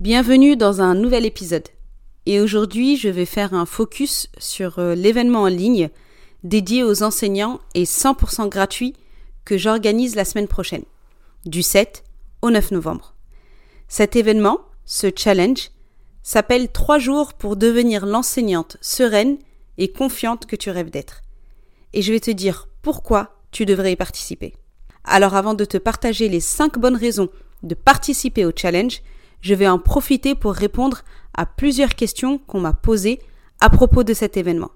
Bienvenue dans un nouvel épisode. Et aujourd'hui, je vais faire un focus sur euh, l'événement en ligne dédié aux enseignants et 100% gratuit que j'organise la semaine prochaine, du 7 au 9 novembre. Cet événement, ce challenge, s'appelle 3 jours pour devenir l'enseignante sereine et confiante que tu rêves d'être. Et je vais te dire pourquoi tu devrais y participer. Alors avant de te partager les 5 bonnes raisons de participer au challenge, je vais en profiter pour répondre à plusieurs questions qu'on m'a posées à propos de cet événement.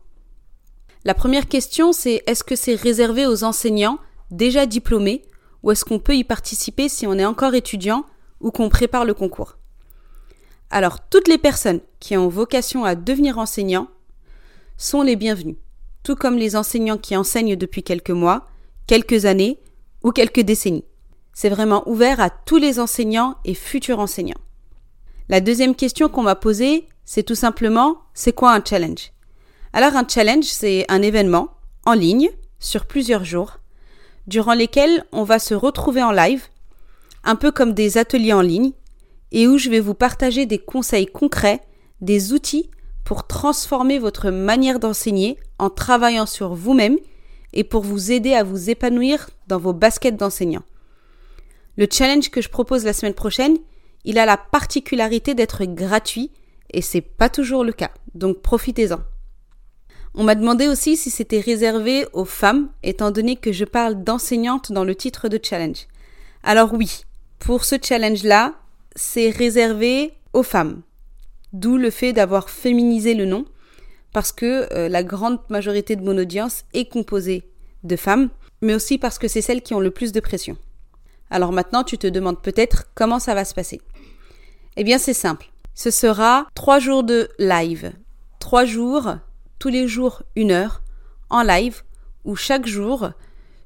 La première question, c'est est-ce que c'est réservé aux enseignants déjà diplômés ou est-ce qu'on peut y participer si on est encore étudiant ou qu'on prépare le concours? Alors, toutes les personnes qui ont vocation à devenir enseignants sont les bienvenues, tout comme les enseignants qui enseignent depuis quelques mois, quelques années ou quelques décennies. C'est vraiment ouvert à tous les enseignants et futurs enseignants. La deuxième question qu'on m'a posée, c'est tout simplement, c'est quoi un challenge? Alors un challenge, c'est un événement en ligne sur plusieurs jours, durant lesquels on va se retrouver en live, un peu comme des ateliers en ligne, et où je vais vous partager des conseils concrets, des outils pour transformer votre manière d'enseigner en travaillant sur vous-même et pour vous aider à vous épanouir dans vos baskets d'enseignant. Le challenge que je propose la semaine prochaine, il a la particularité d'être gratuit et c'est pas toujours le cas. Donc profitez-en. On m'a demandé aussi si c'était réservé aux femmes, étant donné que je parle d'enseignante dans le titre de challenge. Alors oui, pour ce challenge-là, c'est réservé aux femmes. D'où le fait d'avoir féminisé le nom, parce que euh, la grande majorité de mon audience est composée de femmes, mais aussi parce que c'est celles qui ont le plus de pression. Alors maintenant, tu te demandes peut-être comment ça va se passer. Eh bien, c'est simple. Ce sera trois jours de live. Trois jours, tous les jours une heure, en live, où chaque jour,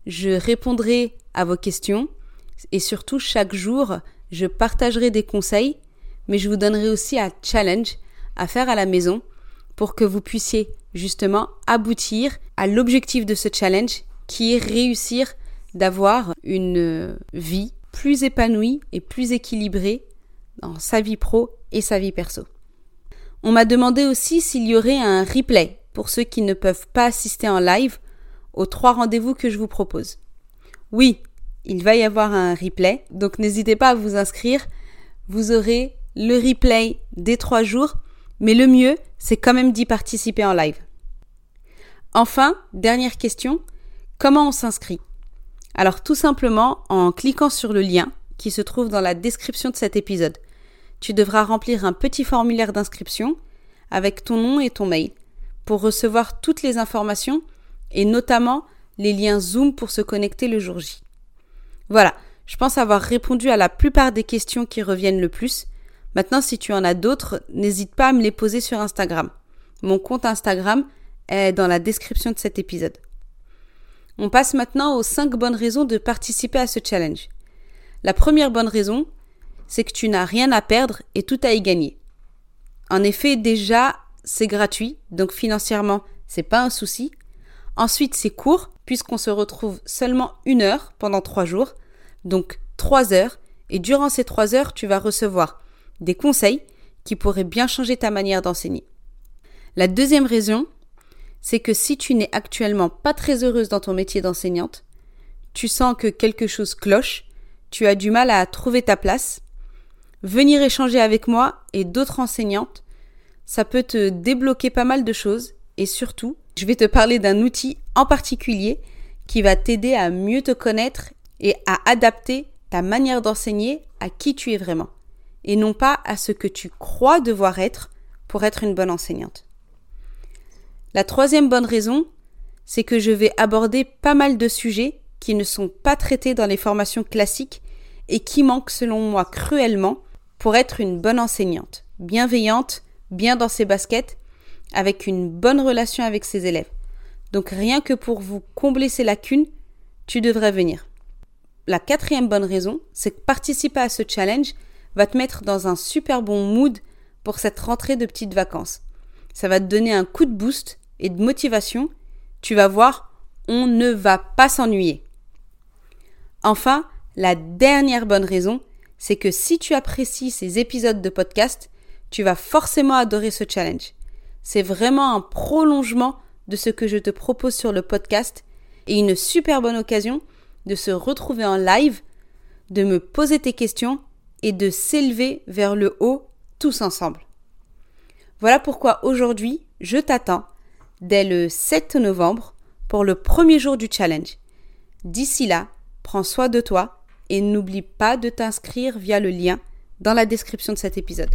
je répondrai à vos questions et surtout chaque jour, je partagerai des conseils, mais je vous donnerai aussi un challenge à faire à la maison pour que vous puissiez justement aboutir à l'objectif de ce challenge qui est réussir d'avoir une vie plus épanouie et plus équilibrée dans sa vie pro et sa vie perso. On m'a demandé aussi s'il y aurait un replay pour ceux qui ne peuvent pas assister en live aux trois rendez-vous que je vous propose. Oui, il va y avoir un replay, donc n'hésitez pas à vous inscrire. Vous aurez le replay des trois jours, mais le mieux, c'est quand même d'y participer en live. Enfin, dernière question, comment on s'inscrit? Alors tout simplement en cliquant sur le lien qui se trouve dans la description de cet épisode. Tu devras remplir un petit formulaire d'inscription avec ton nom et ton mail pour recevoir toutes les informations et notamment les liens Zoom pour se connecter le jour J. Voilà, je pense avoir répondu à la plupart des questions qui reviennent le plus. Maintenant, si tu en as d'autres, n'hésite pas à me les poser sur Instagram. Mon compte Instagram est dans la description de cet épisode. On passe maintenant aux 5 bonnes raisons de participer à ce challenge. La première bonne raison, c'est que tu n'as rien à perdre et tout à y gagner. En effet, déjà, c'est gratuit, donc financièrement, c'est pas un souci. Ensuite, c'est court, puisqu'on se retrouve seulement une heure pendant trois jours, donc trois heures, et durant ces trois heures, tu vas recevoir des conseils qui pourraient bien changer ta manière d'enseigner. La deuxième raison, c'est que si tu n'es actuellement pas très heureuse dans ton métier d'enseignante, tu sens que quelque chose cloche, tu as du mal à trouver ta place, venir échanger avec moi et d'autres enseignantes ça peut te débloquer pas mal de choses et surtout, je vais te parler d'un outil en particulier qui va t'aider à mieux te connaître et à adapter ta manière d'enseigner à qui tu es vraiment et non pas à ce que tu crois devoir être pour être une bonne enseignante. La troisième bonne raison, c'est que je vais aborder pas mal de sujets qui ne sont pas traités dans les formations classiques et qui manquent selon moi cruellement pour être une bonne enseignante, bienveillante, bien dans ses baskets, avec une bonne relation avec ses élèves. Donc rien que pour vous combler ces lacunes, tu devrais venir. La quatrième bonne raison, c'est que participer à ce challenge va te mettre dans un super bon mood pour cette rentrée de petites vacances. Ça va te donner un coup de boost et de motivation. Tu vas voir, on ne va pas s'ennuyer. Enfin, la dernière bonne raison, c'est que si tu apprécies ces épisodes de podcast, tu vas forcément adorer ce challenge. C'est vraiment un prolongement de ce que je te propose sur le podcast et une super bonne occasion de se retrouver en live, de me poser tes questions et de s'élever vers le haut tous ensemble. Voilà pourquoi aujourd'hui, je t'attends dès le 7 novembre pour le premier jour du challenge. D'ici là, prends soin de toi et n'oublie pas de t'inscrire via le lien dans la description de cet épisode.